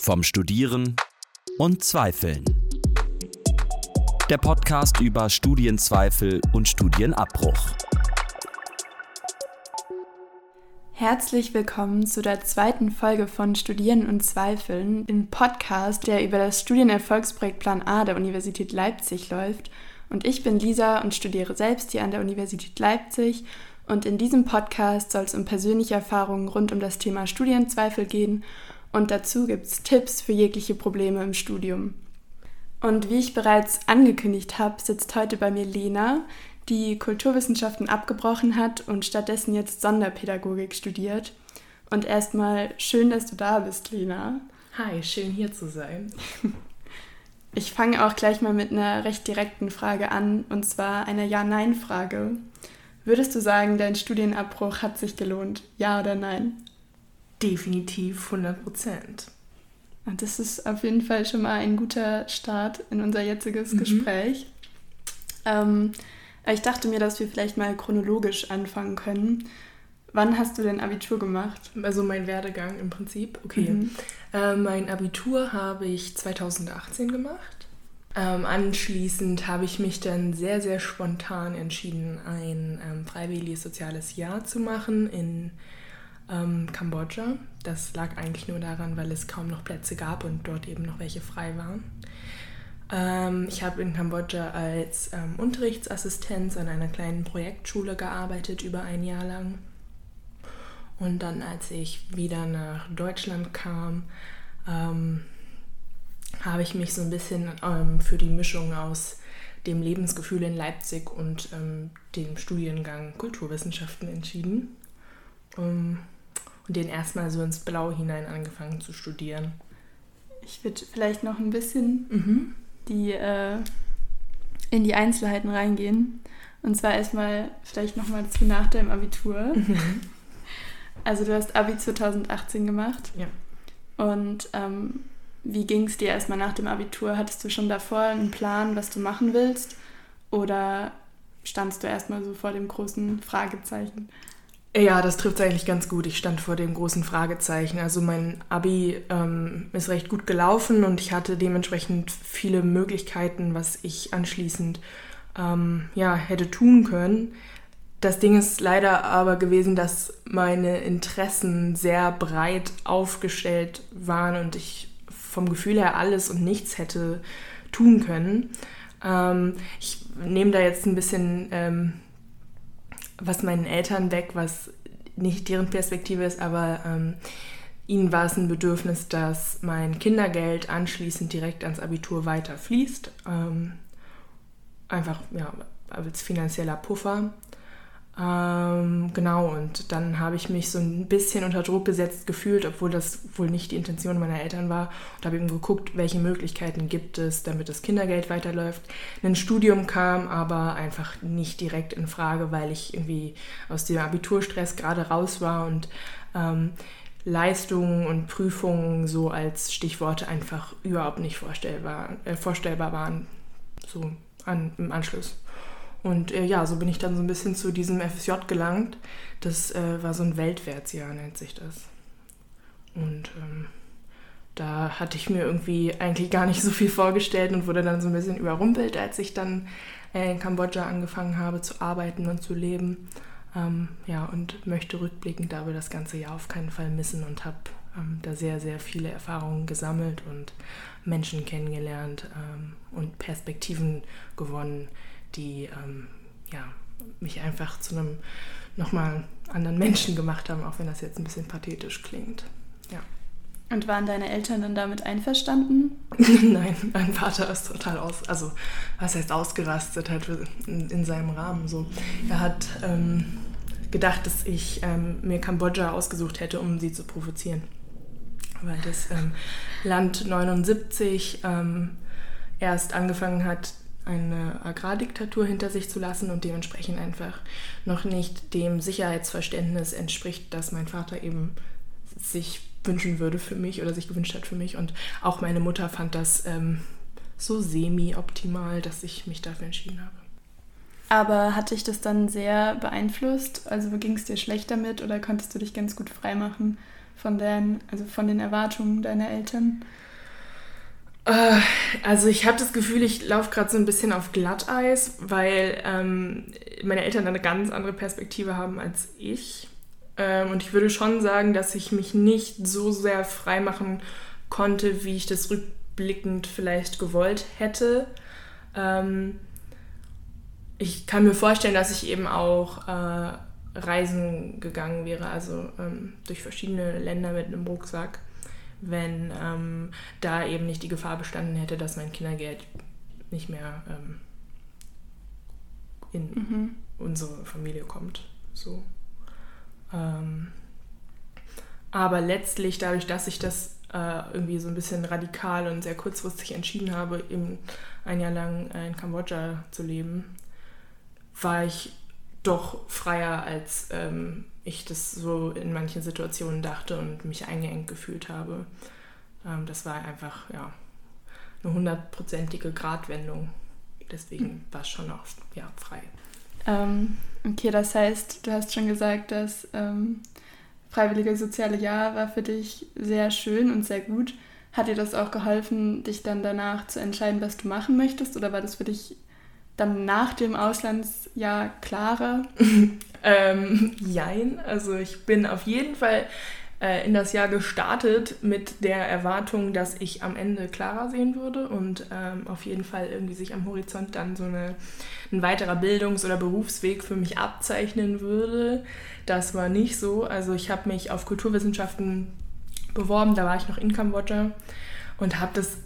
Vom Studieren und Zweifeln. Der Podcast über Studienzweifel und Studienabbruch. Herzlich willkommen zu der zweiten Folge von Studieren und Zweifeln, dem Podcast, der über das Studienerfolgsprojekt Plan A der Universität Leipzig läuft. Und ich bin Lisa und studiere selbst hier an der Universität Leipzig. Und in diesem Podcast soll es um persönliche Erfahrungen rund um das Thema Studienzweifel gehen. Und dazu gibt es Tipps für jegliche Probleme im Studium. Und wie ich bereits angekündigt habe, sitzt heute bei mir Lena, die Kulturwissenschaften abgebrochen hat und stattdessen jetzt Sonderpädagogik studiert. Und erstmal schön, dass du da bist, Lena. Hi, schön hier zu sein. Ich fange auch gleich mal mit einer recht direkten Frage an, und zwar einer Ja-Nein-Frage. Würdest du sagen, dein Studienabbruch hat sich gelohnt? Ja oder nein? Definitiv 100 Prozent. Das ist auf jeden Fall schon mal ein guter Start in unser jetziges mhm. Gespräch. Ähm, ich dachte mir, dass wir vielleicht mal chronologisch anfangen können. Wann hast du denn Abitur gemacht? Also mein Werdegang im Prinzip. Okay. Mhm. Äh, mein Abitur habe ich 2018 gemacht. Ähm, anschließend habe ich mich dann sehr, sehr spontan entschieden, ein ähm, freiwilliges soziales Jahr zu machen in ähm, Kambodscha. Das lag eigentlich nur daran, weil es kaum noch Plätze gab und dort eben noch welche frei waren. Ähm, ich habe in Kambodscha als ähm, Unterrichtsassistenz an einer kleinen Projektschule gearbeitet über ein Jahr lang. Und dann, als ich wieder nach Deutschland kam, ähm, habe ich mich so ein bisschen ähm, für die Mischung aus dem Lebensgefühl in Leipzig und ähm, dem Studiengang Kulturwissenschaften entschieden. Um, und den erstmal so ins Blau hinein angefangen zu studieren. Ich würde vielleicht noch ein bisschen mhm die äh, in die Einzelheiten reingehen. Und zwar erstmal vielleicht nochmal zu nach deinem Abitur. Mhm. Also du hast Abi 2018 gemacht. Ja. Und ähm, wie ging es dir erstmal nach dem Abitur? Hattest du schon davor einen Plan, was du machen willst? Oder standst du erstmal so vor dem großen Fragezeichen? Ja, das trifft es eigentlich ganz gut. Ich stand vor dem großen Fragezeichen. Also mein Abi ähm, ist recht gut gelaufen und ich hatte dementsprechend viele Möglichkeiten, was ich anschließend ähm, ja, hätte tun können. Das Ding ist leider aber gewesen, dass meine Interessen sehr breit aufgestellt waren und ich vom Gefühl her alles und nichts hätte tun können. Ähm, ich nehme da jetzt ein bisschen ähm, was meinen Eltern weg, was nicht deren Perspektive ist, aber ähm, ihnen war es ein Bedürfnis, dass mein Kindergeld anschließend direkt ans Abitur weiter fließt. Ähm, einfach ja, als finanzieller Puffer. Ähm, genau, und dann habe ich mich so ein bisschen unter Druck gesetzt gefühlt, obwohl das wohl nicht die Intention meiner Eltern war. Und habe eben geguckt, welche Möglichkeiten gibt es, damit das Kindergeld weiterläuft. Ein Studium kam aber einfach nicht direkt in Frage, weil ich irgendwie aus dem Abiturstress gerade raus war und ähm, Leistungen und Prüfungen so als Stichworte einfach überhaupt nicht vorstellbar, äh, vorstellbar waren, so an, im Anschluss. Und äh, ja, so bin ich dann so ein bisschen zu diesem FSJ gelangt. Das äh, war so ein Weltwärtsjahr, nennt sich das. Und ähm, da hatte ich mir irgendwie eigentlich gar nicht so viel vorgestellt und wurde dann so ein bisschen überrumpelt, als ich dann äh, in Kambodscha angefangen habe zu arbeiten und zu leben. Ähm, ja, und möchte rückblickend aber das ganze Jahr auf keinen Fall missen und habe ähm, da sehr, sehr viele Erfahrungen gesammelt und Menschen kennengelernt ähm, und Perspektiven gewonnen, die ähm, ja, mich einfach zu einem nochmal anderen Menschen gemacht haben, auch wenn das jetzt ein bisschen pathetisch klingt. Ja. Und waren deine Eltern dann damit einverstanden? Nein, mein Vater ist total aus, also was heißt ausgerastet, halt in, in seinem Rahmen so. Er hat ähm, gedacht, dass ich ähm, mir Kambodscha ausgesucht hätte, um sie zu provozieren. Weil das ähm, Land 79 ähm, erst angefangen hat, eine Agrardiktatur hinter sich zu lassen und dementsprechend einfach noch nicht dem Sicherheitsverständnis entspricht, das mein Vater eben sich wünschen würde für mich oder sich gewünscht hat für mich. Und auch meine Mutter fand das ähm, so semi-optimal, dass ich mich dafür entschieden habe. Aber hat dich das dann sehr beeinflusst? Also ging es dir schlecht damit oder konntest du dich ganz gut freimachen von, deren, also von den Erwartungen deiner Eltern? Äh, also ich habe das Gefühl, ich laufe gerade so ein bisschen auf Glatteis, weil ähm, meine Eltern eine ganz andere Perspektive haben als ich. Ähm, und ich würde schon sagen, dass ich mich nicht so sehr frei machen konnte, wie ich das rückblickend vielleicht gewollt hätte. Ähm, ich kann mir vorstellen, dass ich eben auch äh, reisen gegangen wäre, also ähm, durch verschiedene Länder mit einem Rucksack, wenn ähm, da eben nicht die Gefahr bestanden hätte, dass mein Kindergeld nicht mehr ähm, in mhm. unsere Familie kommt. So. Ähm, aber letztlich, dadurch, dass ich das äh, irgendwie so ein bisschen radikal und sehr kurzfristig entschieden habe, eben ein Jahr lang in Kambodscha zu leben, war ich doch freier, als ähm, ich das so in manchen Situationen dachte und mich eingeengt gefühlt habe. Ähm, das war einfach ja, eine hundertprozentige Gratwendung. Deswegen mhm. war es schon auch ja, frei. Ähm, okay, das heißt, du hast schon gesagt, dass ähm, freiwillige soziale Jahr war für dich sehr schön und sehr gut. Hat dir das auch geholfen, dich dann danach zu entscheiden, was du machen möchtest? Oder war das für dich dann nach dem Auslandsjahr klarer? ähm, jein. Also ich bin auf jeden Fall äh, in das Jahr gestartet mit der Erwartung, dass ich am Ende klarer sehen würde und ähm, auf jeden Fall irgendwie sich am Horizont dann so eine, ein weiterer Bildungs- oder Berufsweg für mich abzeichnen würde. Das war nicht so. Also ich habe mich auf Kulturwissenschaften beworben, da war ich noch in Kambodscha und habe das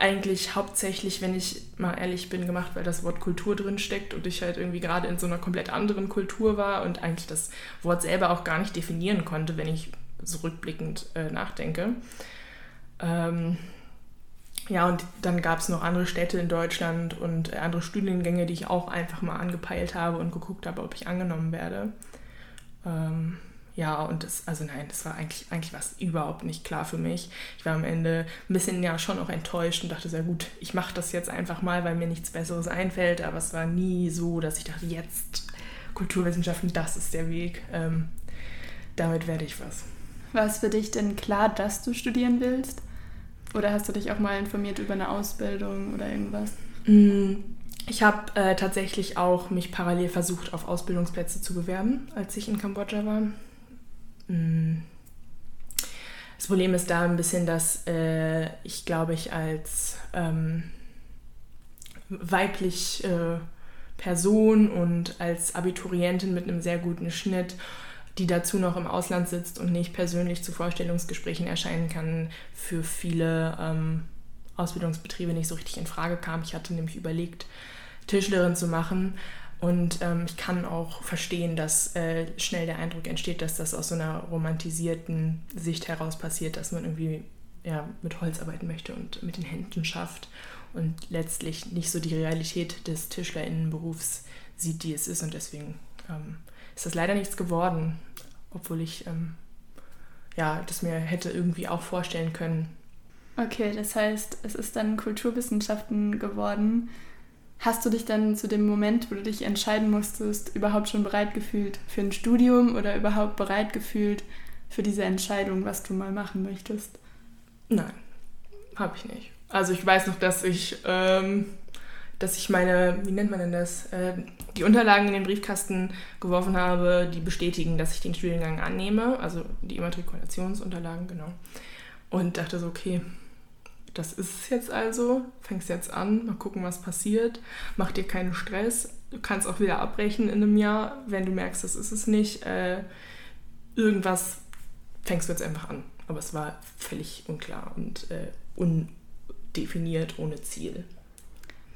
eigentlich hauptsächlich, wenn ich mal ehrlich bin, gemacht, weil das Wort Kultur drin steckt und ich halt irgendwie gerade in so einer komplett anderen Kultur war und eigentlich das Wort selber auch gar nicht definieren konnte, wenn ich so rückblickend äh, nachdenke. Ähm, ja, und dann gab es noch andere Städte in Deutschland und äh, andere Studiengänge, die ich auch einfach mal angepeilt habe und geguckt habe, ob ich angenommen werde. Ähm, ja, und das, also nein, das war eigentlich, eigentlich was überhaupt nicht klar für mich. Ich war am Ende ein bisschen ja schon auch enttäuscht und dachte sehr gut, ich mache das jetzt einfach mal, weil mir nichts Besseres einfällt. Aber es war nie so, dass ich dachte, jetzt Kulturwissenschaften, das ist der Weg. Ähm, damit werde ich was. War es für dich denn klar, dass du studieren willst? Oder hast du dich auch mal informiert über eine Ausbildung oder irgendwas? Mm, ich habe äh, tatsächlich auch mich parallel versucht, auf Ausbildungsplätze zu bewerben, als ich in Kambodscha war. Mm. Das Problem ist da ein bisschen, dass äh, ich glaube ich als ähm, weiblich äh, Person und als Abiturientin mit einem sehr guten Schnitt die dazu noch im Ausland sitzt und nicht persönlich zu Vorstellungsgesprächen erscheinen kann, für viele ähm, Ausbildungsbetriebe nicht so richtig in Frage kam. Ich hatte nämlich überlegt, Tischlerin zu machen. Und ähm, ich kann auch verstehen, dass äh, schnell der Eindruck entsteht, dass das aus so einer romantisierten Sicht heraus passiert, dass man irgendwie ja, mit Holz arbeiten möchte und mit den Händen schafft und letztlich nicht so die Realität des Tischlerinnenberufs sieht, die es ist. Und deswegen ähm, ist das leider nichts geworden obwohl ich ähm, ja, das mir hätte irgendwie auch vorstellen können. Okay, das heißt, es ist dann Kulturwissenschaften geworden. Hast du dich dann zu dem Moment, wo du dich entscheiden musstest, überhaupt schon bereit gefühlt für ein Studium oder überhaupt bereit gefühlt für diese Entscheidung, was du mal machen möchtest? Nein, habe ich nicht. Also ich weiß noch, dass ich ähm, dass ich meine, wie nennt man denn das, äh, die Unterlagen in den Briefkasten geworfen habe, die bestätigen, dass ich den Studiengang annehme, also die Immatrikulationsunterlagen, genau. Und dachte so, okay, das ist es jetzt also, fängst jetzt an, mal gucken, was passiert, mach dir keinen Stress, du kannst auch wieder abbrechen in einem Jahr, wenn du merkst, das ist es nicht. Äh, irgendwas fängst du jetzt einfach an. Aber es war völlig unklar und äh, undefiniert, ohne Ziel.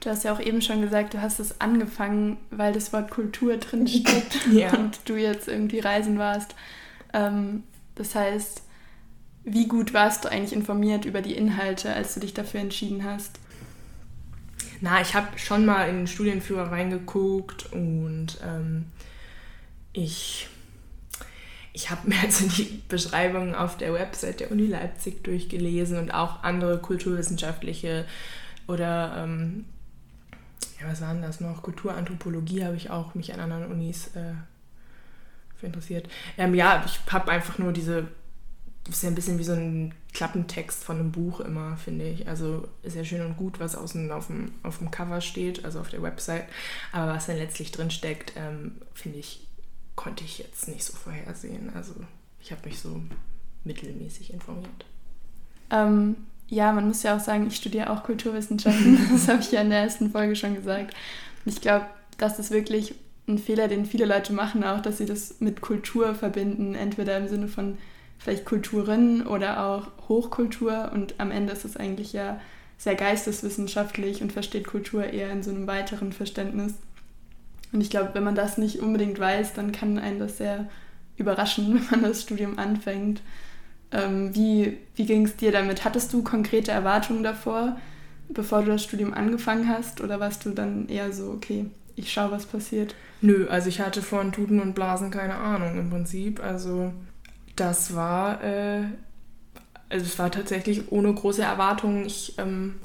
Du hast ja auch eben schon gesagt, du hast es angefangen, weil das Wort Kultur drin steckt ja. und du jetzt irgendwie reisen warst. Ähm, das heißt, wie gut warst du eigentlich informiert über die Inhalte, als du dich dafür entschieden hast? Na, ich habe schon mal in den Studienführer reingeguckt und ähm, ich, ich habe mir also die Beschreibungen auf der Website der Uni Leipzig durchgelesen und auch andere kulturwissenschaftliche oder ähm, ja, was waren das noch? Kulturanthropologie habe ich auch mich an anderen Unis äh, für interessiert. Ähm, ja, ich habe einfach nur diese ist ja ein bisschen wie so ein Klappentext von einem Buch immer, finde ich. Also ist ja schön und gut, was außen auf dem, auf dem Cover steht, also auf der Website. Aber was dann letztlich drin steckt, ähm, finde ich, konnte ich jetzt nicht so vorhersehen. Also ich habe mich so mittelmäßig informiert. Ähm, ja, man muss ja auch sagen, ich studiere auch Kulturwissenschaften. das habe ich ja in der ersten Folge schon gesagt. Ich glaube, das ist wirklich ein Fehler, den viele Leute machen, auch, dass sie das mit Kultur verbinden, entweder im Sinne von vielleicht Kulturen oder auch Hochkultur und am Ende ist es eigentlich ja sehr geisteswissenschaftlich und versteht Kultur eher in so einem weiteren Verständnis. Und ich glaube, wenn man das nicht unbedingt weiß, dann kann einen das sehr überraschen, wenn man das Studium anfängt. Ähm, wie wie ging es dir damit? Hattest du konkrete Erwartungen davor, bevor du das Studium angefangen hast? Oder warst du dann eher so, okay, ich schaue, was passiert? Nö, also ich hatte von Tuten und Blasen keine Ahnung im Prinzip. Also das war, äh, also es war tatsächlich ohne große Erwartungen. Ich ähm,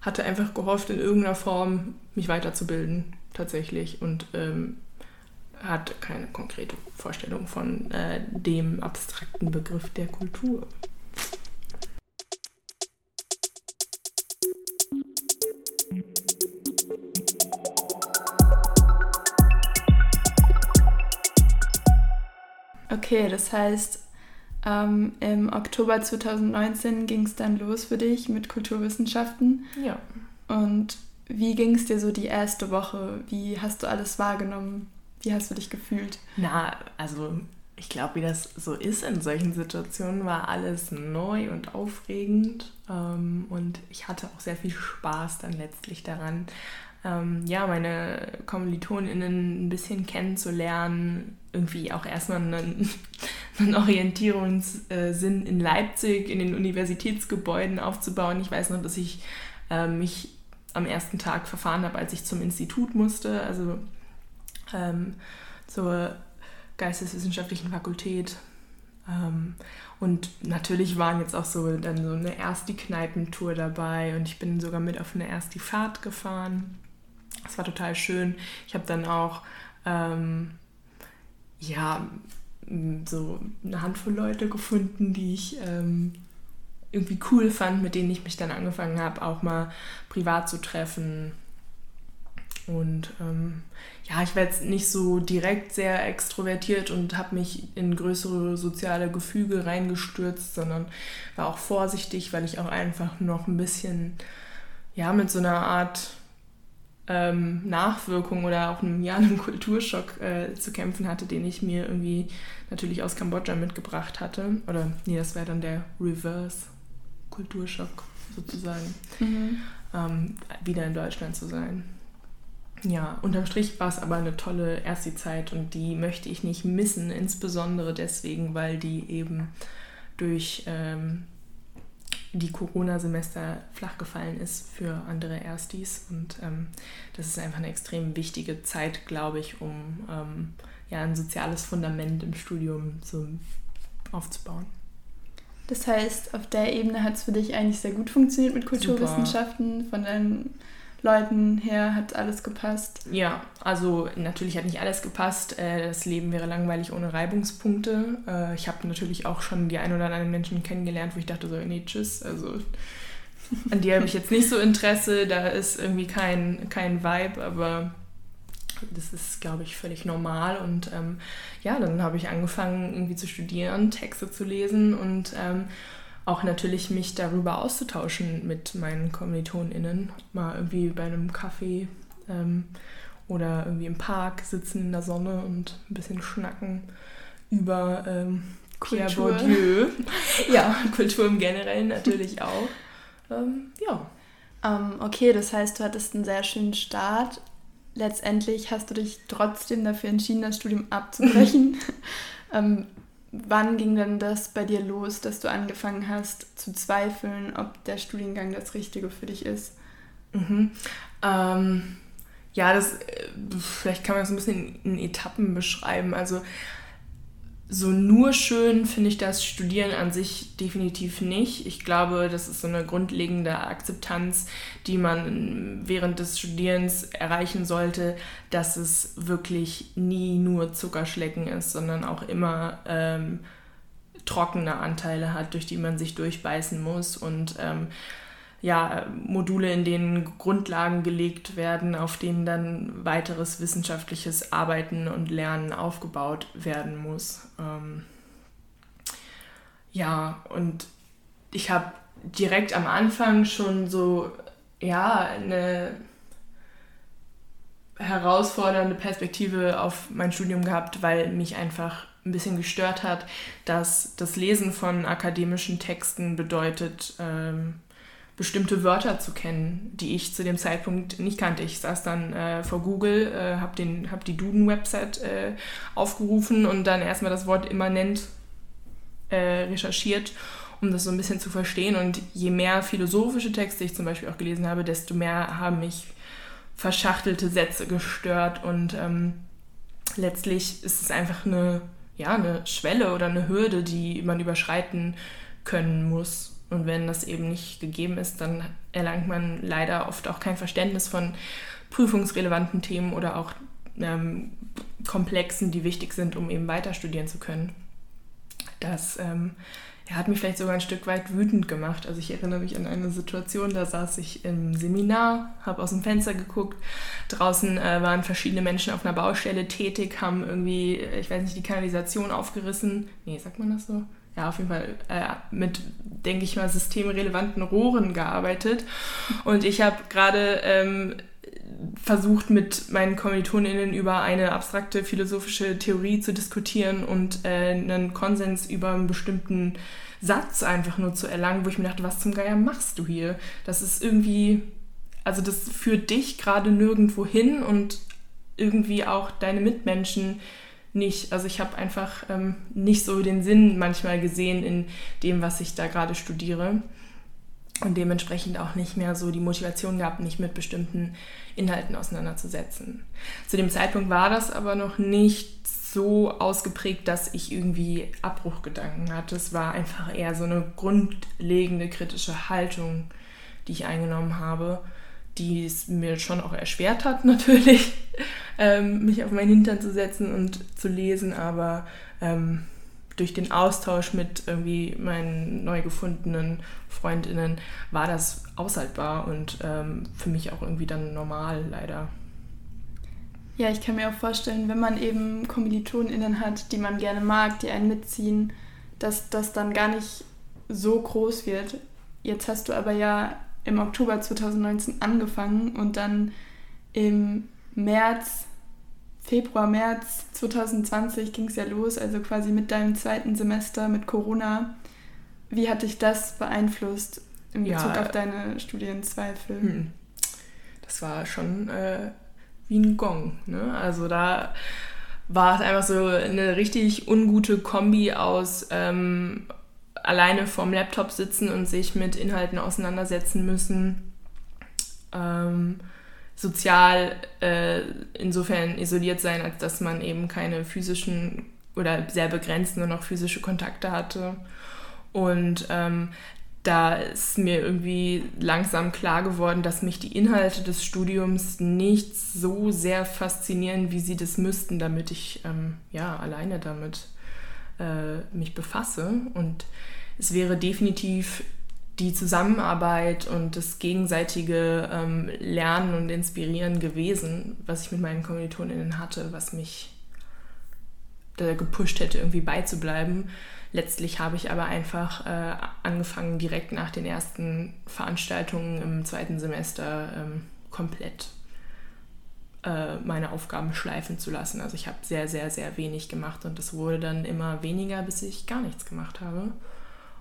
hatte einfach gehofft, in irgendeiner Form mich weiterzubilden, tatsächlich. Und ähm, hatte keine konkrete Vorstellung von äh, dem abstrakten Begriff der Kultur. Okay, das heißt, ähm, im Oktober 2019 ging es dann los für dich mit Kulturwissenschaften. Ja. Und wie ging es dir so die erste Woche? Wie hast du alles wahrgenommen? Wie hast du dich gefühlt? Na, also ich glaube, wie das so ist in solchen Situationen, war alles neu und aufregend. Ähm, und ich hatte auch sehr viel Spaß dann letztlich daran, ähm, ja, meine KommilitonInnen ein bisschen kennenzulernen, irgendwie auch erstmal einen, einen Orientierungssinn in Leipzig, in den Universitätsgebäuden aufzubauen. Ich weiß noch, dass ich äh, mich am ersten Tag verfahren habe, als ich zum Institut musste, also ähm, zur Geisteswissenschaftlichen Fakultät. Ähm, und natürlich waren jetzt auch so dann so eine Ersti-Kneipentour dabei und ich bin sogar mit auf eine Ersti-Fahrt gefahren. Das war total schön. Ich habe dann auch ähm, ja so eine Handvoll Leute gefunden, die ich ähm, irgendwie cool fand, mit denen ich mich dann angefangen habe, auch mal privat zu treffen. Und ähm, ja, ich werde jetzt nicht so direkt sehr extrovertiert und habe mich in größere soziale Gefüge reingestürzt, sondern war auch vorsichtig, weil ich auch einfach noch ein bisschen ja mit so einer Art ähm, Nachwirkung oder auch einem, ja, einem Kulturschock äh, zu kämpfen hatte, den ich mir irgendwie natürlich aus Kambodscha mitgebracht hatte. Oder nee, das wäre dann der Reverse Kulturschock sozusagen, mhm. ähm, wieder in Deutschland zu sein. Ja, unterm Strich war es aber eine tolle erste Zeit und die möchte ich nicht missen, insbesondere deswegen, weil die eben durch ähm, die Corona-Semester flach gefallen ist für andere Erstis. Und ähm, das ist einfach eine extrem wichtige Zeit, glaube ich, um ähm, ja, ein soziales Fundament im Studium so aufzubauen. Das heißt, auf der Ebene hat es für dich eigentlich sehr gut funktioniert mit Kulturwissenschaften, Super. von deinen Leuten her hat alles gepasst? Ja, also natürlich hat nicht alles gepasst. Äh, das Leben wäre langweilig ohne Reibungspunkte. Äh, ich habe natürlich auch schon die ein oder anderen Menschen kennengelernt, wo ich dachte so, nee, tschüss. Also an die habe ich jetzt nicht so Interesse. Da ist irgendwie kein, kein Vibe, aber das ist, glaube ich, völlig normal. Und ähm, ja, dann habe ich angefangen, irgendwie zu studieren, Texte zu lesen und ähm, auch natürlich mich darüber auszutauschen mit meinen KommilitonInnen. Mal irgendwie bei einem Kaffee ähm, oder irgendwie im Park sitzen in der Sonne und ein bisschen schnacken über ähm, Kultur. Bourdieu. ja, Kultur im Generellen natürlich auch. Ähm, ja. Um, ähm, okay, das heißt, du hattest einen sehr schönen Start. Letztendlich hast du dich trotzdem dafür entschieden, das Studium abzubrechen. ähm, wann ging denn das bei dir los, dass du angefangen hast zu zweifeln, ob der Studiengang das Richtige für dich ist? Mhm. Ähm, ja, das äh, vielleicht kann man das ein bisschen in Etappen beschreiben. Also so nur schön finde ich das Studieren an sich definitiv nicht. Ich glaube, das ist so eine grundlegende Akzeptanz, die man während des Studierens erreichen sollte, dass es wirklich nie nur Zuckerschlecken ist, sondern auch immer ähm, trockene Anteile hat, durch die man sich durchbeißen muss und ähm, ja, Module, in denen Grundlagen gelegt werden, auf denen dann weiteres wissenschaftliches Arbeiten und Lernen aufgebaut werden muss. Ähm, ja, und ich habe direkt am Anfang schon so, ja, eine herausfordernde Perspektive auf mein Studium gehabt, weil mich einfach ein bisschen gestört hat, dass das Lesen von akademischen Texten bedeutet, ähm, bestimmte Wörter zu kennen, die ich zu dem Zeitpunkt nicht kannte. Ich saß dann äh, vor Google, äh, habe hab die Duden-Website äh, aufgerufen und dann erstmal das Wort immanent äh, recherchiert, um das so ein bisschen zu verstehen. Und je mehr philosophische Texte ich zum Beispiel auch gelesen habe, desto mehr haben mich verschachtelte Sätze gestört und ähm, letztlich ist es einfach eine, ja, eine Schwelle oder eine Hürde, die man überschreiten können muss und wenn das eben nicht gegeben ist, dann erlangt man leider oft auch kein Verständnis von prüfungsrelevanten Themen oder auch ähm, Komplexen, die wichtig sind, um eben weiter studieren zu können. Das ähm, ja, hat mich vielleicht sogar ein Stück weit wütend gemacht. Also ich erinnere mich an eine Situation, da saß ich im Seminar, habe aus dem Fenster geguckt. Draußen äh, waren verschiedene Menschen auf einer Baustelle tätig, haben irgendwie, ich weiß nicht, die Kanalisation aufgerissen. Nee, sagt man das so? Ja, auf jeden Fall äh, mit, denke ich mal, systemrelevanten Rohren gearbeitet. Und ich habe gerade ähm, versucht, mit meinen KommilitonInnen über eine abstrakte philosophische Theorie zu diskutieren und äh, einen Konsens über einen bestimmten Satz einfach nur zu erlangen, wo ich mir dachte, was zum Geier machst du hier? Das ist irgendwie, also das führt dich gerade nirgendwo hin und irgendwie auch deine Mitmenschen nicht. Also ich habe einfach ähm, nicht so den Sinn manchmal gesehen in dem, was ich da gerade studiere und dementsprechend auch nicht mehr so die Motivation gehabt, mich mit bestimmten Inhalten auseinanderzusetzen. Zu dem Zeitpunkt war das aber noch nicht so ausgeprägt, dass ich irgendwie Abbruchgedanken hatte. Es war einfach eher so eine grundlegende kritische Haltung, die ich eingenommen habe die es mir schon auch erschwert hat, natürlich, ähm, mich auf meinen Hintern zu setzen und zu lesen, aber ähm, durch den Austausch mit irgendwie meinen neu gefundenen Freundinnen war das aushaltbar und ähm, für mich auch irgendwie dann normal, leider. Ja, ich kann mir auch vorstellen, wenn man eben KommilitonInnen hat, die man gerne mag, die einen mitziehen, dass das dann gar nicht so groß wird. Jetzt hast du aber ja im Oktober 2019 angefangen und dann im März, Februar, März 2020 ging es ja los, also quasi mit deinem zweiten Semester mit Corona. Wie hat dich das beeinflusst in Bezug ja, auf deine Studienzweifel? Hm. Das war schon äh, wie ein Gong. Ne? Also da war es einfach so eine richtig ungute Kombi aus ähm, alleine vorm Laptop sitzen und sich mit Inhalten auseinandersetzen müssen. Ähm, sozial äh, insofern isoliert sein, als dass man eben keine physischen oder sehr begrenzt nur noch physische Kontakte hatte. Und ähm, da ist mir irgendwie langsam klar geworden, dass mich die Inhalte des Studiums nicht so sehr faszinieren, wie sie das müssten, damit ich ähm, ja alleine damit äh, mich befasse. Und es wäre definitiv die Zusammenarbeit und das gegenseitige ähm, Lernen und Inspirieren gewesen, was ich mit meinen Kommilitoninnen hatte, was mich da gepusht hätte, irgendwie beizubleiben. Letztlich habe ich aber einfach äh, angefangen, direkt nach den ersten Veranstaltungen im zweiten Semester ähm, komplett meine Aufgaben schleifen zu lassen. Also ich habe sehr, sehr, sehr wenig gemacht und es wurde dann immer weniger, bis ich gar nichts gemacht habe.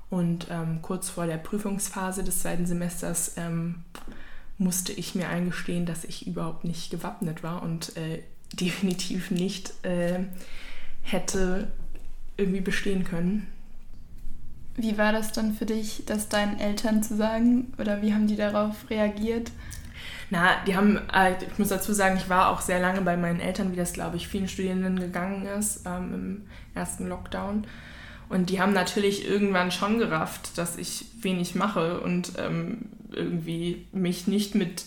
Und ähm, kurz vor der Prüfungsphase des zweiten Semesters ähm, musste ich mir eingestehen, dass ich überhaupt nicht gewappnet war und äh, definitiv nicht äh, hätte irgendwie bestehen können. Wie war das dann für dich, das deinen Eltern zu sagen oder wie haben die darauf reagiert? Na, die haben, äh, ich muss dazu sagen, ich war auch sehr lange bei meinen Eltern, wie das, glaube ich, vielen Studierenden gegangen ist ähm, im ersten Lockdown. Und die haben natürlich irgendwann schon gerafft, dass ich wenig mache und ähm, irgendwie mich nicht mit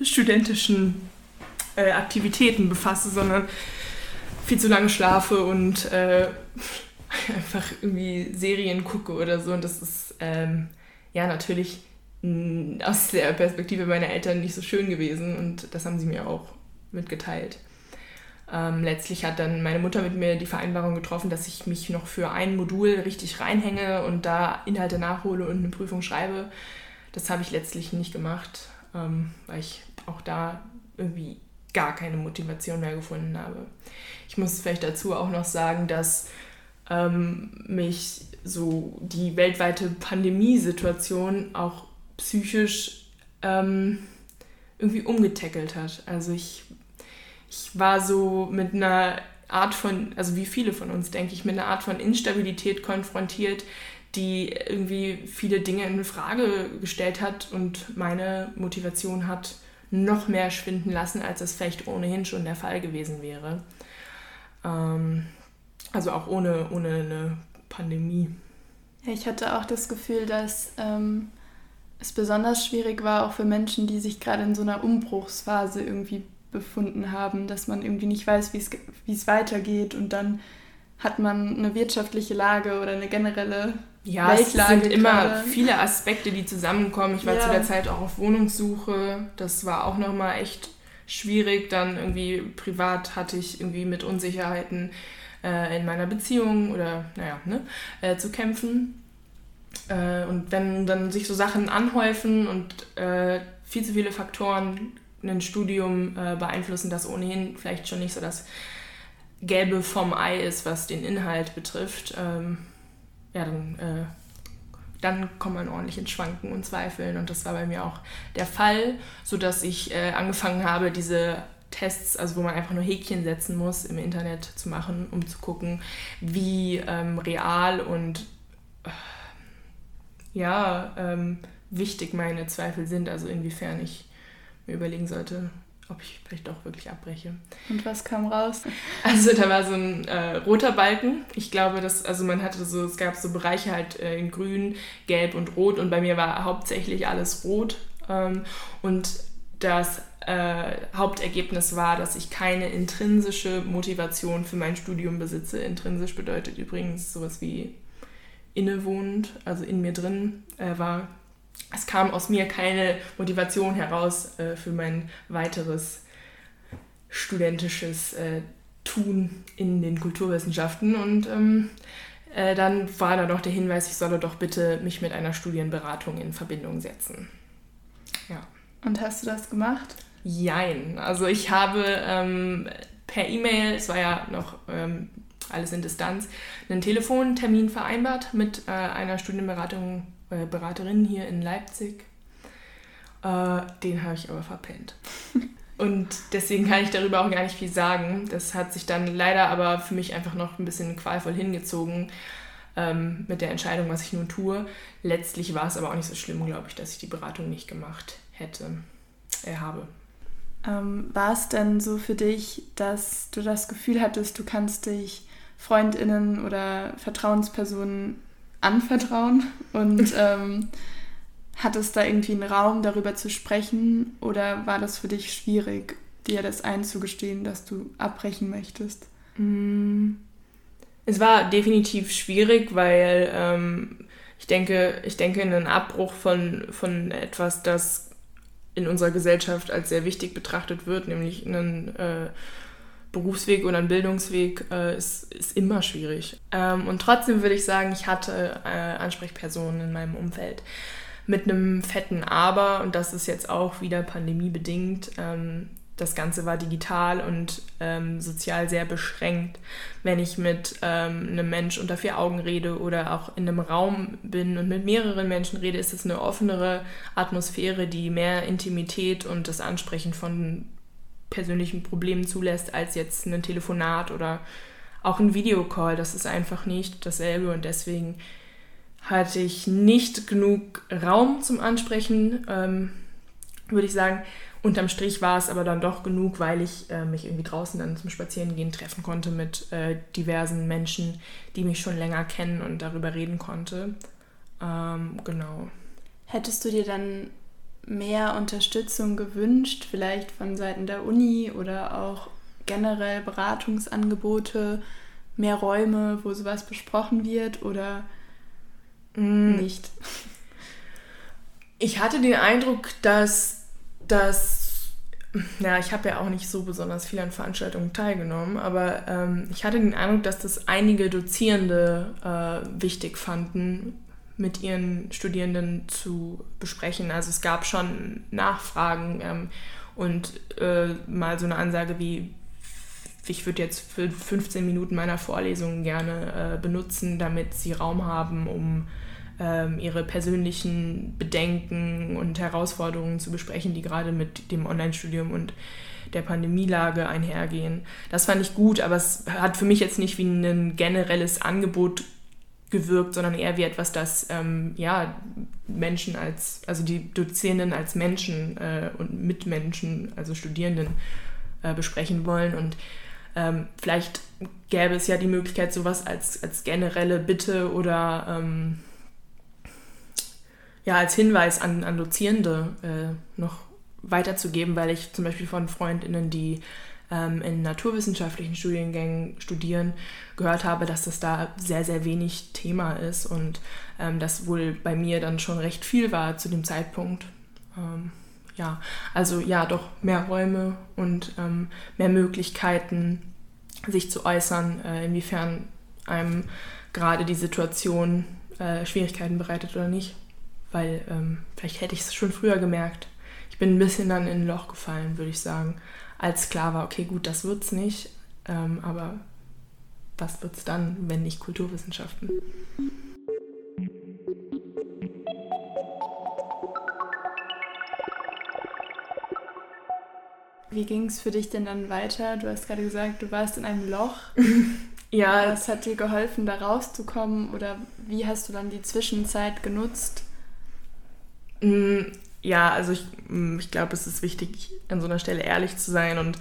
studentischen äh, Aktivitäten befasse, sondern viel zu lange schlafe und äh, einfach irgendwie Serien gucke oder so. Und das ist ähm, ja natürlich aus der Perspektive meiner Eltern nicht so schön gewesen und das haben sie mir auch mitgeteilt. Ähm, letztlich hat dann meine Mutter mit mir die Vereinbarung getroffen, dass ich mich noch für ein Modul richtig reinhänge und da Inhalte nachhole und eine Prüfung schreibe. Das habe ich letztlich nicht gemacht, ähm, weil ich auch da irgendwie gar keine Motivation mehr gefunden habe. Ich muss vielleicht dazu auch noch sagen, dass ähm, mich so die weltweite Pandemiesituation auch psychisch ähm, irgendwie umgetackelt hat. Also ich, ich war so mit einer Art von, also wie viele von uns, denke ich, mit einer Art von Instabilität konfrontiert, die irgendwie viele Dinge in Frage gestellt hat und meine Motivation hat noch mehr schwinden lassen, als es vielleicht ohnehin schon der Fall gewesen wäre. Ähm, also auch ohne, ohne eine Pandemie. Ich hatte auch das Gefühl, dass ähm, es besonders schwierig war, auch für Menschen, die sich gerade in so einer Umbruchsphase irgendwie befunden haben, dass man irgendwie nicht weiß, wie es weitergeht und dann hat man eine wirtschaftliche Lage oder eine generelle ja, Weltlage. Es sind immer viele Aspekte, die zusammenkommen. Ich war ja. zu der Zeit auch auf Wohnungssuche. Das war auch nochmal echt schwierig. Dann irgendwie privat hatte ich irgendwie mit Unsicherheiten äh, in meiner Beziehung oder naja, ne, äh, zu kämpfen. Äh, und wenn dann sich so Sachen anhäufen und äh, viel zu viele Faktoren ein Studium äh, beeinflussen, das ohnehin vielleicht schon nicht so das Gelbe vom Ei ist, was den Inhalt betrifft, ähm, ja, dann, äh, dann kommt man ordentlich ins Schwanken und Zweifeln. Und das war bei mir auch der Fall, sodass ich äh, angefangen habe, diese Tests, also wo man einfach nur Häkchen setzen muss, im Internet zu machen, um zu gucken, wie ähm, real und äh, ja, ähm, wichtig meine Zweifel sind, also inwiefern ich mir überlegen sollte, ob ich vielleicht doch wirklich abbreche. Und was kam raus? Also da war so ein äh, roter Balken. Ich glaube, dass, also man hatte so, es gab so Bereiche halt äh, in grün, gelb und rot und bei mir war hauptsächlich alles rot. Ähm, und das äh, Hauptergebnis war, dass ich keine intrinsische Motivation für mein Studium besitze. Intrinsisch bedeutet übrigens sowas wie innewohnend, also in mir drin, äh, war, es kam aus mir keine Motivation heraus äh, für mein weiteres studentisches äh, Tun in den Kulturwissenschaften. Und ähm, äh, dann war da noch der Hinweis, ich solle doch bitte mich mit einer Studienberatung in Verbindung setzen. Ja. Und hast du das gemacht? Jein. Also ich habe ähm, per E-Mail, es war ja noch ähm, alles in Distanz, einen Telefontermin vereinbart mit äh, einer Studienberatung, äh, Beraterin hier in Leipzig. Äh, den habe ich aber verpennt. Und deswegen kann ich darüber auch gar nicht viel sagen. Das hat sich dann leider aber für mich einfach noch ein bisschen qualvoll hingezogen ähm, mit der Entscheidung, was ich nun tue. Letztlich war es aber auch nicht so schlimm, glaube ich, dass ich die Beratung nicht gemacht hätte, äh, habe. Ähm, war es denn so für dich, dass du das Gefühl hattest, du kannst dich Freundinnen oder Vertrauenspersonen anvertrauen und ähm, hattest da irgendwie einen Raum darüber zu sprechen oder war das für dich schwierig, dir das einzugestehen, dass du abbrechen möchtest? Mm. Es war definitiv schwierig, weil ähm, ich denke, ich denke, ein Abbruch von, von etwas, das in unserer Gesellschaft als sehr wichtig betrachtet wird, nämlich einen äh, Berufsweg oder ein Bildungsweg äh, ist, ist immer schwierig. Ähm, und trotzdem würde ich sagen, ich hatte äh, Ansprechpersonen in meinem Umfeld mit einem fetten Aber, und das ist jetzt auch wieder pandemiebedingt. Ähm, das Ganze war digital und ähm, sozial sehr beschränkt. Wenn ich mit ähm, einem Mensch unter vier Augen rede oder auch in einem Raum bin und mit mehreren Menschen rede, ist es eine offenere Atmosphäre, die mehr Intimität und das Ansprechen von persönlichen Problemen zulässt, als jetzt ein Telefonat oder auch ein Videocall. Das ist einfach nicht dasselbe und deswegen hatte ich nicht genug Raum zum Ansprechen, ähm, würde ich sagen. Unterm Strich war es aber dann doch genug, weil ich äh, mich irgendwie draußen dann zum Spazierengehen treffen konnte mit äh, diversen Menschen, die mich schon länger kennen und darüber reden konnte. Ähm, genau. Hättest du dir dann mehr Unterstützung gewünscht, vielleicht von Seiten der Uni oder auch generell Beratungsangebote mehr Räume, wo sowas besprochen wird oder mm. nicht? Ich hatte den Eindruck, dass das ja, ich habe ja auch nicht so besonders viel an Veranstaltungen teilgenommen, aber ähm, ich hatte den Eindruck, dass das einige Dozierende äh, wichtig fanden, mit ihren Studierenden zu besprechen. Also es gab schon Nachfragen ähm, und äh, mal so eine Ansage wie, ich würde jetzt für 15 Minuten meiner Vorlesung gerne äh, benutzen, damit sie Raum haben, um ähm, ihre persönlichen Bedenken und Herausforderungen zu besprechen, die gerade mit dem Online-Studium und der Pandemielage einhergehen. Das fand ich gut, aber es hat für mich jetzt nicht wie ein generelles Angebot gewirkt, sondern eher wie etwas, das ähm, ja, Menschen als, also die Dozierenden als Menschen äh, und Mitmenschen, also Studierenden, äh, besprechen wollen. Und ähm, vielleicht gäbe es ja die Möglichkeit, sowas als, als generelle Bitte oder ähm, ja, als Hinweis an, an Dozierende äh, noch weiterzugeben, weil ich zum Beispiel von FreundInnen, die ähm, in naturwissenschaftlichen Studiengängen studieren, gehört habe, dass das da sehr, sehr wenig Thema ist und ähm, das wohl bei mir dann schon recht viel war zu dem Zeitpunkt. Ähm, ja, also ja, doch mehr Räume und ähm, mehr Möglichkeiten, sich zu äußern, äh, inwiefern einem gerade die Situation äh, Schwierigkeiten bereitet oder nicht. Weil ähm, vielleicht hätte ich es schon früher gemerkt. Ich bin ein bisschen dann in ein Loch gefallen, würde ich sagen als klar war, okay, gut, das wird's nicht, ähm, aber was wird's dann, wenn nicht Kulturwissenschaften? Wie ging es für dich denn dann weiter? Du hast gerade gesagt, du warst in einem Loch. ja. Was hat dir geholfen, da rauszukommen? Oder wie hast du dann die Zwischenzeit genutzt? Ja, also ich, mm, ich glaube, es ist wichtig, an so einer Stelle ehrlich zu sein und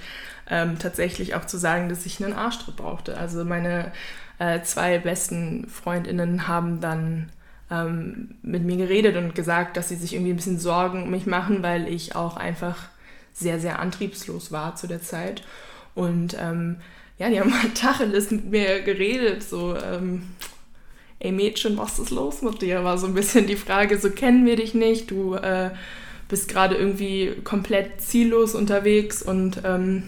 ähm, tatsächlich auch zu sagen, dass ich einen Arschtritt brauchte. Also meine äh, zwei besten Freundinnen haben dann ähm, mit mir geredet und gesagt, dass sie sich irgendwie ein bisschen Sorgen um mich machen, weil ich auch einfach sehr, sehr antriebslos war zu der Zeit. Und ähm, ja, die haben halt Tacheles mit mir geredet, so, ähm, ey Mädchen, was ist los mit dir? War so ein bisschen die Frage, so kennen wir dich nicht, du äh, bist gerade irgendwie komplett ziellos unterwegs und ähm,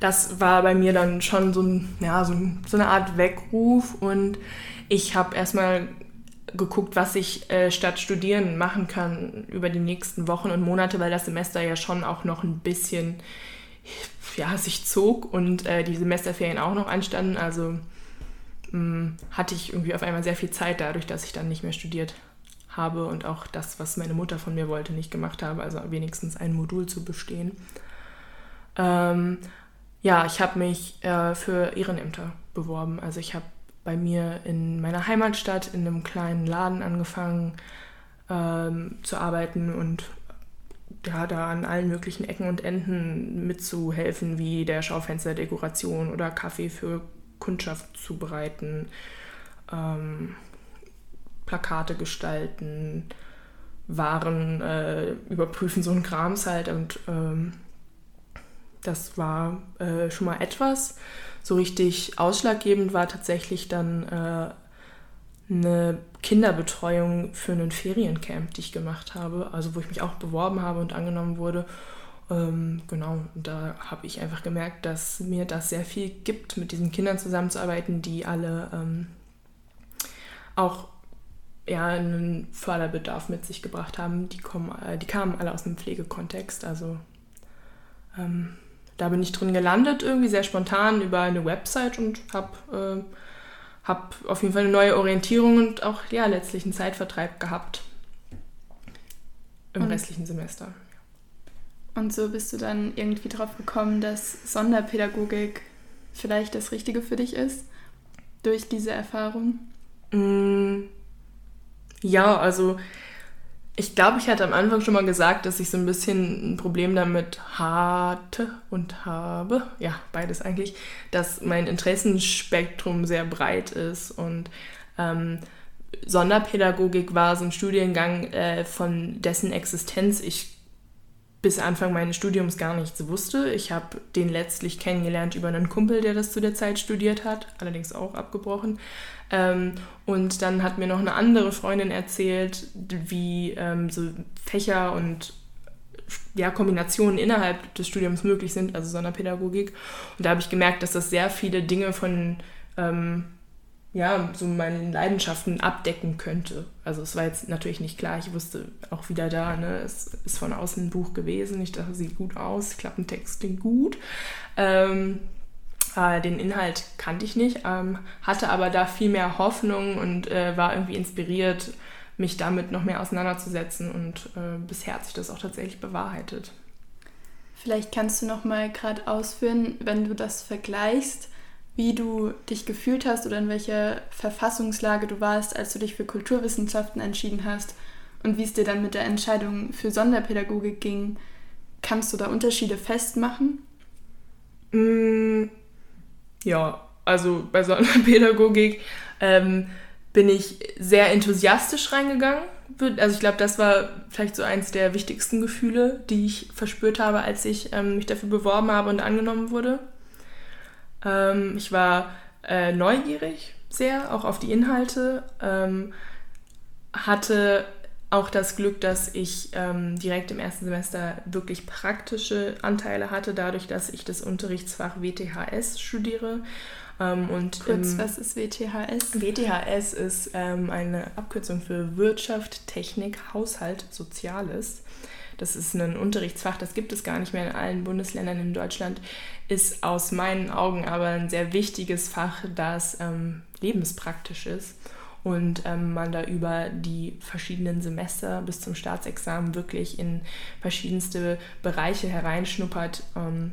das war bei mir dann schon so, ein, ja, so, so eine Art Weckruf und ich habe erstmal geguckt, was ich äh, statt Studieren machen kann über die nächsten Wochen und Monate, weil das Semester ja schon auch noch ein bisschen ja, sich zog und äh, die Semesterferien auch noch anstanden. Also mh, hatte ich irgendwie auf einmal sehr viel Zeit dadurch, dass ich dann nicht mehr studiert habe und auch das, was meine Mutter von mir wollte, nicht gemacht habe, also wenigstens ein Modul zu bestehen. Ähm, ja, ich habe mich äh, für Ehrenämter beworben. Also ich habe bei mir in meiner Heimatstadt in einem kleinen Laden angefangen ähm, zu arbeiten und ja, da an allen möglichen Ecken und Enden mitzuhelfen, wie der Schaufensterdekoration oder Kaffee für Kundschaft zubereiten, ähm, Plakate gestalten, Waren äh, überprüfen, so ein Krams halt. Und ähm, das war äh, schon mal etwas. So richtig ausschlaggebend war tatsächlich dann äh, eine Kinderbetreuung für einen Feriencamp, die ich gemacht habe, also wo ich mich auch beworben habe und angenommen wurde. Ähm, genau, da habe ich einfach gemerkt, dass mir das sehr viel gibt, mit diesen Kindern zusammenzuarbeiten, die alle ähm, auch ja, einen Förderbedarf mit sich gebracht haben. Die, kommen, äh, die kamen alle aus einem Pflegekontext. Also ähm, da bin ich drin gelandet, irgendwie sehr spontan über eine Website und habe äh, hab auf jeden Fall eine neue Orientierung und auch ja, letztlich einen Zeitvertreib gehabt im und restlichen Semester. Und so bist du dann irgendwie drauf gekommen, dass Sonderpädagogik vielleicht das Richtige für dich ist, durch diese Erfahrung? Mm, ja, also ich glaube, ich hatte am Anfang schon mal gesagt, dass ich so ein bisschen ein Problem damit hatte und habe, ja, beides eigentlich, dass mein Interessenspektrum sehr breit ist und ähm, Sonderpädagogik war so ein Studiengang, äh, von dessen Existenz ich bis Anfang meines Studiums gar nichts wusste. Ich habe den letztlich kennengelernt über einen Kumpel, der das zu der Zeit studiert hat, allerdings auch abgebrochen. Ähm, und dann hat mir noch eine andere Freundin erzählt, wie ähm, so Fächer und ja, Kombinationen innerhalb des Studiums möglich sind, also Sonderpädagogik. Und da habe ich gemerkt, dass das sehr viele Dinge von ähm, ja, so meinen Leidenschaften abdecken könnte. Also es war jetzt natürlich nicht klar, ich wusste auch wieder da, ne, es ist von außen ein Buch gewesen, ich dachte, sieht gut aus, Klappentext klingt gut. Ähm, äh, den Inhalt kannte ich nicht, ähm, hatte aber da viel mehr Hoffnung und äh, war irgendwie inspiriert, mich damit noch mehr auseinanderzusetzen und äh, bisher hat sich das auch tatsächlich bewahrheitet. Vielleicht kannst du noch mal gerade ausführen, wenn du das vergleichst, wie du dich gefühlt hast oder in welcher Verfassungslage du warst, als du dich für Kulturwissenschaften entschieden hast und wie es dir dann mit der Entscheidung für Sonderpädagogik ging. Kannst du da Unterschiede festmachen? Mm, ja, also bei Sonderpädagogik ähm, bin ich sehr enthusiastisch reingegangen. Also ich glaube, das war vielleicht so eins der wichtigsten Gefühle, die ich verspürt habe, als ich ähm, mich dafür beworben habe und angenommen wurde. Ähm, ich war äh, neugierig sehr, auch auf die Inhalte. Ähm, hatte auch das Glück, dass ich ähm, direkt im ersten Semester wirklich praktische Anteile hatte, dadurch, dass ich das Unterrichtsfach WTHS studiere. Ähm, und Kurz, was ist WTHS? WTHS ist ähm, eine Abkürzung für Wirtschaft, Technik, Haushalt, Soziales. Das ist ein Unterrichtsfach, das gibt es gar nicht mehr in allen Bundesländern in Deutschland, ist aus meinen Augen aber ein sehr wichtiges Fach, das ähm, lebenspraktisch ist und ähm, man da über die verschiedenen Semester bis zum Staatsexamen wirklich in verschiedenste Bereiche hereinschnuppert. Ähm,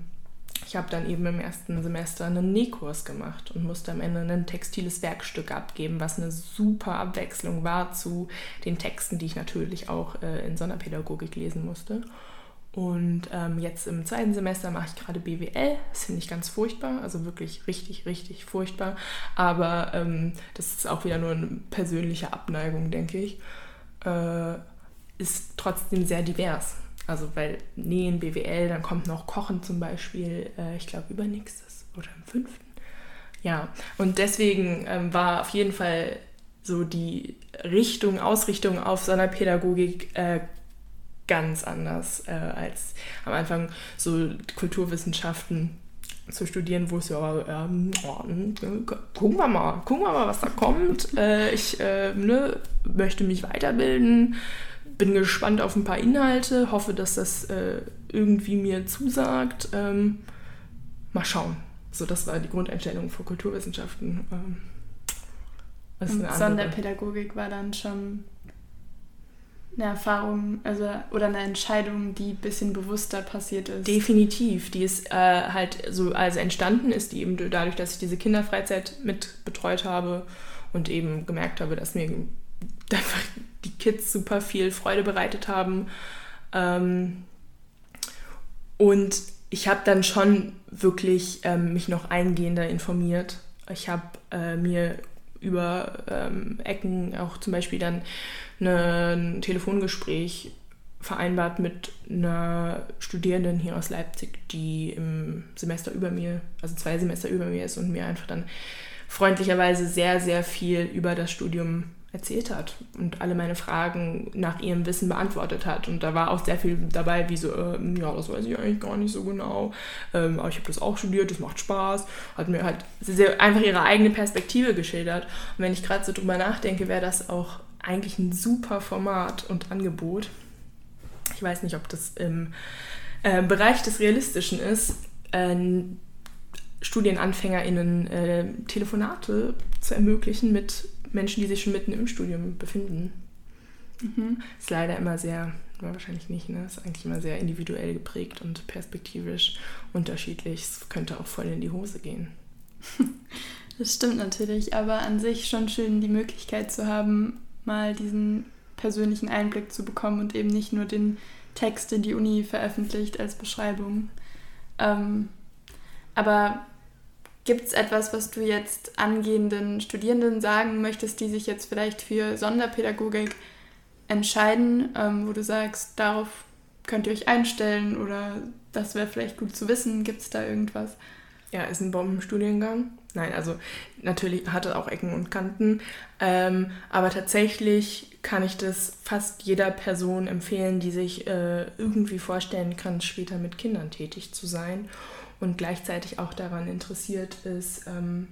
ich habe dann eben im ersten Semester einen Nähkurs gemacht und musste am Ende ein textiles Werkstück abgeben, was eine super Abwechslung war zu den Texten, die ich natürlich auch äh, in Sonderpädagogik lesen musste. Und ähm, jetzt im zweiten Semester mache ich gerade BWL. Das finde ich ganz furchtbar, also wirklich richtig, richtig furchtbar. Aber ähm, das ist auch wieder nur eine persönliche Abneigung, denke ich. Äh, ist trotzdem sehr divers. Also weil Nähen, BWL, dann kommt noch Kochen zum Beispiel, äh, ich glaube übernächstes oder im fünften. Ja, und deswegen ähm, war auf jeden Fall so die Richtung, Ausrichtung auf Sonderpädagogik äh, ganz anders äh, als am Anfang so Kulturwissenschaften zu studieren, wo es ja, ähm, oh, hm, gucken wir mal, gucken wir mal, was da kommt. Äh, ich äh, ne, möchte mich weiterbilden, bin gespannt auf ein paar Inhalte, hoffe, dass das äh, irgendwie mir zusagt. Ähm, mal schauen. So, das war die Grundeinstellung für Kulturwissenschaften. Ähm, Und Sonderpädagogik war dann schon eine Erfahrung also, oder eine Entscheidung, die ein bisschen bewusster passiert ist. Definitiv. Die ist äh, halt so also entstanden ist, die eben dadurch, dass ich diese Kinderfreizeit mit betreut habe und eben gemerkt habe, dass mir einfach die Kids super viel Freude bereitet haben. Ähm, und ich habe dann schon wirklich ähm, mich noch eingehender informiert. Ich habe äh, mir über ähm, Ecken auch zum Beispiel dann eine, ein Telefongespräch vereinbart mit einer Studierenden hier aus Leipzig, die im Semester über mir, also zwei Semester über mir ist und mir einfach dann freundlicherweise sehr, sehr viel über das Studium erzählt hat und alle meine Fragen nach ihrem Wissen beantwortet hat. Und da war auch sehr viel dabei, wie so, äh, ja, das weiß ich eigentlich gar nicht so genau, ähm, aber ich habe das auch studiert, das macht Spaß. Hat mir halt sehr, einfach ihre eigene Perspektive geschildert. Und wenn ich gerade so drüber nachdenke, wäre das auch eigentlich ein super Format und Angebot. Ich weiß nicht, ob das im äh, Bereich des Realistischen ist, äh, StudienanfängerInnen äh, Telefonate zu ermöglichen mit Menschen, die sich schon mitten im Studium befinden. Mhm. Ist leider immer sehr, wahrscheinlich nicht, ne? Ist eigentlich immer sehr individuell geprägt und perspektivisch unterschiedlich. Es könnte auch voll in die Hose gehen. Das stimmt natürlich, aber an sich schon schön, die Möglichkeit zu haben, mal diesen persönlichen Einblick zu bekommen und eben nicht nur den Text, den die Uni veröffentlicht als Beschreibung. Ähm, aber Gibt es etwas, was du jetzt angehenden Studierenden sagen möchtest, die sich jetzt vielleicht für Sonderpädagogik entscheiden, ähm, wo du sagst, darauf könnt ihr euch einstellen oder das wäre vielleicht gut zu wissen. Gibt es da irgendwas? Ja, ist ein Bombenstudiengang. Nein, also natürlich hat er auch Ecken und Kanten. Ähm, aber tatsächlich kann ich das fast jeder Person empfehlen, die sich äh, irgendwie vorstellen kann, später mit Kindern tätig zu sein und gleichzeitig auch daran interessiert ist, ähm,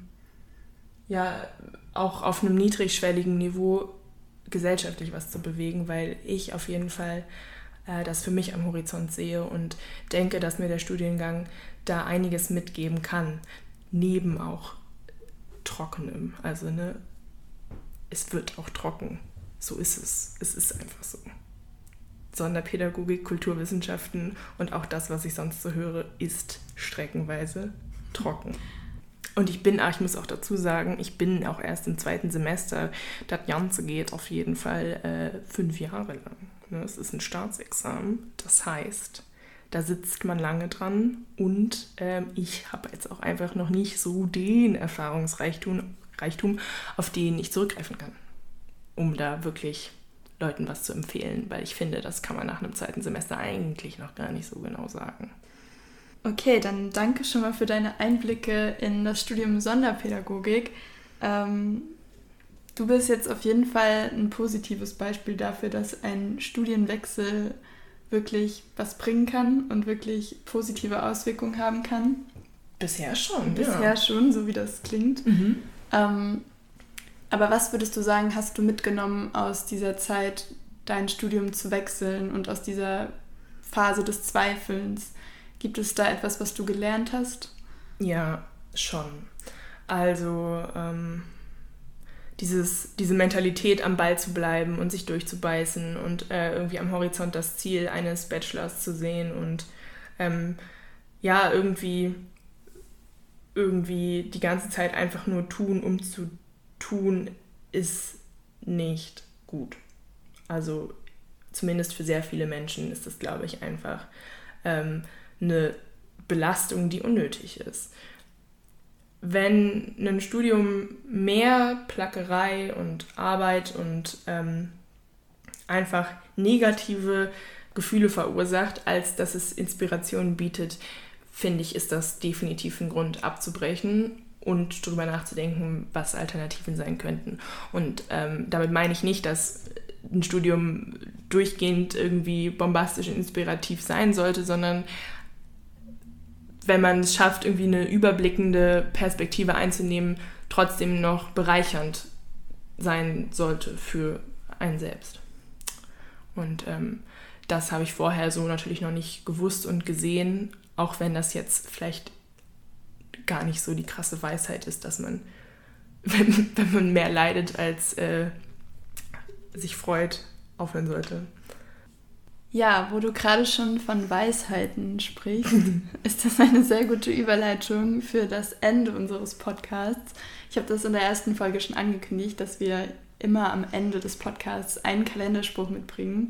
ja, auch auf einem niedrigschwelligen Niveau gesellschaftlich was zu bewegen, weil ich auf jeden Fall äh, das für mich am Horizont sehe und denke, dass mir der Studiengang da einiges mitgeben kann, neben auch Trockenem. Also ne, es wird auch trocken. So ist es. Es ist einfach so. Sonderpädagogik, Kulturwissenschaften und auch das, was ich sonst so höre, ist streckenweise trocken. Und ich bin, ich muss auch dazu sagen, ich bin auch erst im zweiten Semester. Das Ganze geht auf jeden Fall äh, fünf Jahre lang. Ne? Es ist ein Staatsexamen. Das heißt, da sitzt man lange dran und ähm, ich habe jetzt auch einfach noch nicht so den Erfahrungsreichtum, Reichtum, auf den ich zurückgreifen kann, um da wirklich Leuten was zu empfehlen, weil ich finde, das kann man nach einem zweiten Semester eigentlich noch gar nicht so genau sagen. Okay, dann danke schon mal für deine Einblicke in das Studium Sonderpädagogik. Ähm, du bist jetzt auf jeden Fall ein positives Beispiel dafür, dass ein Studienwechsel wirklich was bringen kann und wirklich positive Auswirkungen haben kann. Bisher schon. Bisher ja. schon, so wie das klingt. Mhm. Ähm, aber was würdest du sagen, hast du mitgenommen aus dieser Zeit, dein Studium zu wechseln und aus dieser Phase des Zweifelns? Gibt es da etwas, was du gelernt hast? Ja, schon. Also ähm, dieses, diese Mentalität am Ball zu bleiben und sich durchzubeißen und äh, irgendwie am Horizont das Ziel eines Bachelors zu sehen und ähm, ja, irgendwie, irgendwie die ganze Zeit einfach nur tun, um zu tun, ist nicht gut. Also zumindest für sehr viele Menschen ist das, glaube ich, einfach ähm, eine Belastung, die unnötig ist. Wenn ein Studium mehr Plackerei und Arbeit und ähm, einfach negative Gefühle verursacht, als dass es Inspiration bietet, finde ich, ist das definitiv ein Grund abzubrechen und darüber nachzudenken, was Alternativen sein könnten. Und ähm, damit meine ich nicht, dass ein Studium durchgehend irgendwie bombastisch und inspirativ sein sollte, sondern wenn man es schafft, irgendwie eine überblickende Perspektive einzunehmen, trotzdem noch bereichernd sein sollte für einen selbst. Und ähm, das habe ich vorher so natürlich noch nicht gewusst und gesehen, auch wenn das jetzt vielleicht gar nicht so die krasse Weisheit ist, dass man, wenn, wenn man mehr leidet als äh, sich freut, aufhören sollte. Ja, wo du gerade schon von Weisheiten sprichst, ist das eine sehr gute Überleitung für das Ende unseres Podcasts. Ich habe das in der ersten Folge schon angekündigt, dass wir immer am Ende des Podcasts einen Kalenderspruch mitbringen.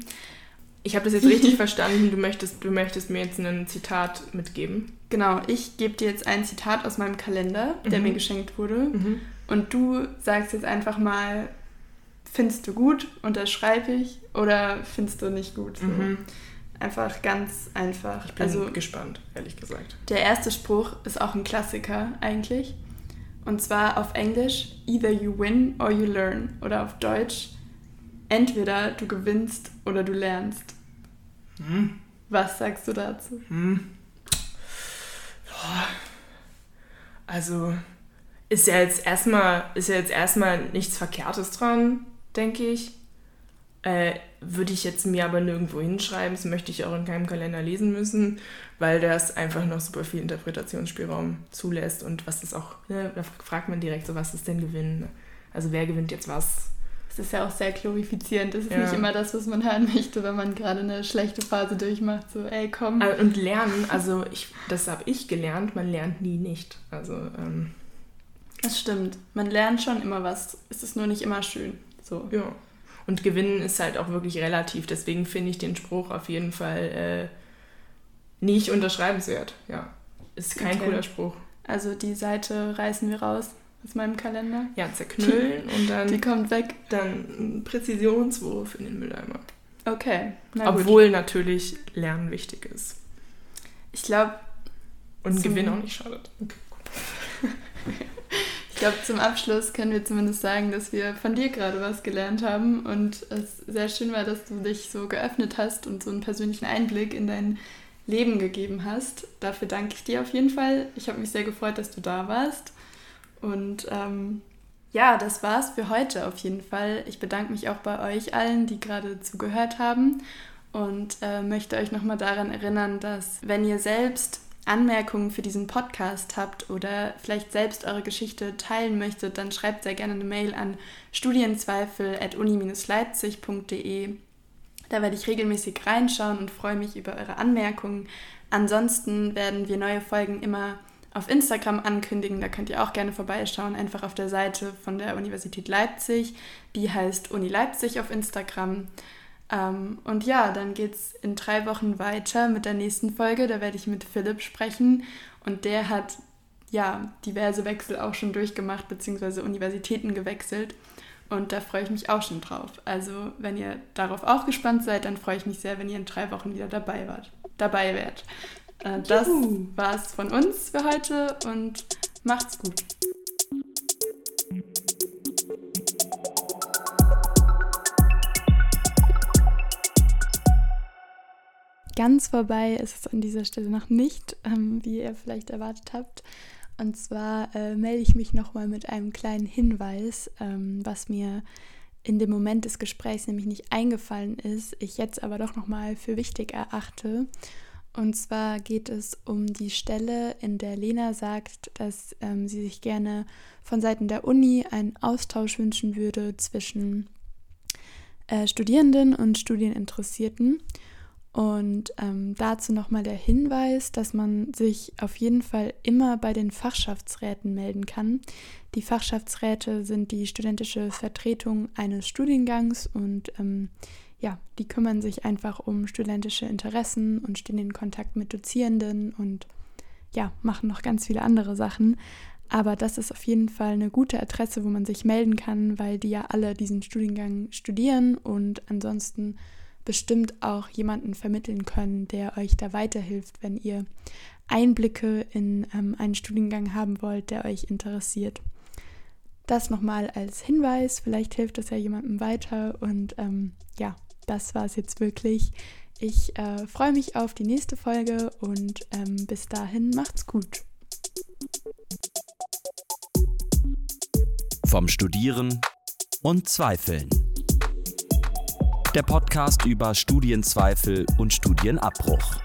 Ich habe das jetzt richtig verstanden. Du möchtest, du möchtest mir jetzt ein Zitat mitgeben. Genau, ich gebe dir jetzt ein Zitat aus meinem Kalender, der mhm. mir geschenkt wurde. Mhm. Und du sagst jetzt einfach mal, findest du gut, unterschreibe ich oder findest du nicht gut. So. Mhm. Einfach ganz einfach. Ich bin also, gespannt, ehrlich gesagt. Der erste Spruch ist auch ein Klassiker eigentlich. Und zwar auf Englisch, either you win or you learn. Oder auf Deutsch, entweder du gewinnst oder du lernst. Hm. Was sagst du dazu? Hm. Also ist ja jetzt erstmal ist ja jetzt erstmal nichts Verkehrtes dran denke ich. Äh, würde ich jetzt mir aber nirgendwo hinschreiben, das möchte ich auch in keinem Kalender lesen müssen, weil das einfach noch super viel Interpretationsspielraum zulässt und was ist auch, ne, da fragt man direkt so, was ist denn Gewinn? Also wer gewinnt jetzt was? Das ist ja auch sehr glorifizierend. Das ist ja. nicht immer das, was man hören möchte, wenn man gerade eine schlechte Phase durchmacht. So, ey, komm. Äh, und lernen, also ich, das habe ich gelernt, man lernt nie nicht. Also, ähm, das stimmt. Man lernt schon immer was. Es ist nur nicht immer schön. So. Ja. Und gewinnen ist halt auch wirklich relativ. Deswegen finde ich den Spruch auf jeden Fall äh, nicht unterschreibenswert. Ja. Ist kein okay. cooler Spruch. Also die Seite reißen wir raus aus meinem Kalender. Ja, zerknüllen und dann. Die kommt weg. Dann Präzisionswurf in den Mülleimer. Okay. Obwohl natürlich Lernen wichtig ist. Ich glaube. Und Gewinn auch nicht schadet. Okay, ich glaube, zum Abschluss können wir zumindest sagen, dass wir von dir gerade was gelernt haben und es sehr schön war, dass du dich so geöffnet hast und so einen persönlichen Einblick in dein Leben gegeben hast. Dafür danke ich dir auf jeden Fall. Ich habe mich sehr gefreut, dass du da warst. Und ähm, ja, das war's für heute auf jeden Fall. Ich bedanke mich auch bei euch allen, die gerade zugehört haben und äh, möchte euch nochmal daran erinnern, dass wenn ihr selbst Anmerkungen für diesen Podcast habt oder vielleicht selbst eure Geschichte teilen möchtet, dann schreibt sehr gerne eine Mail an studienzweifel.uni-leipzig.de. Da werde ich regelmäßig reinschauen und freue mich über eure Anmerkungen. Ansonsten werden wir neue Folgen immer auf Instagram ankündigen. Da könnt ihr auch gerne vorbeischauen, einfach auf der Seite von der Universität Leipzig. Die heißt Uni Leipzig auf Instagram. Ähm, und ja, dann geht es in drei Wochen weiter mit der nächsten Folge. Da werde ich mit Philipp sprechen. Und der hat ja diverse Wechsel auch schon durchgemacht, beziehungsweise Universitäten gewechselt. Und da freue ich mich auch schon drauf. Also, wenn ihr darauf auch gespannt seid, dann freue ich mich sehr, wenn ihr in drei Wochen wieder dabei wart. Dabei wärt. Äh, das war's von uns für heute und macht's gut. Ganz vorbei ist es an dieser Stelle noch nicht, ähm, wie ihr vielleicht erwartet habt. Und zwar äh, melde ich mich nochmal mit einem kleinen Hinweis, ähm, was mir in dem Moment des Gesprächs nämlich nicht eingefallen ist, ich jetzt aber doch nochmal für wichtig erachte. Und zwar geht es um die Stelle, in der Lena sagt, dass ähm, sie sich gerne von Seiten der Uni einen Austausch wünschen würde zwischen äh, Studierenden und Studieninteressierten. Und ähm, dazu nochmal der Hinweis, dass man sich auf jeden Fall immer bei den Fachschaftsräten melden kann. Die Fachschaftsräte sind die studentische Vertretung eines Studiengangs und ähm, ja, die kümmern sich einfach um studentische Interessen und stehen in Kontakt mit Dozierenden und ja, machen noch ganz viele andere Sachen. Aber das ist auf jeden Fall eine gute Adresse, wo man sich melden kann, weil die ja alle diesen Studiengang studieren und ansonsten bestimmt auch jemanden vermitteln können, der euch da weiterhilft, wenn ihr Einblicke in ähm, einen Studiengang haben wollt, der euch interessiert. Das nochmal als Hinweis, vielleicht hilft das ja jemandem weiter und ähm, ja, das war es jetzt wirklich. Ich äh, freue mich auf die nächste Folge und ähm, bis dahin macht's gut. Vom Studieren und Zweifeln. Der Podcast über Studienzweifel und Studienabbruch.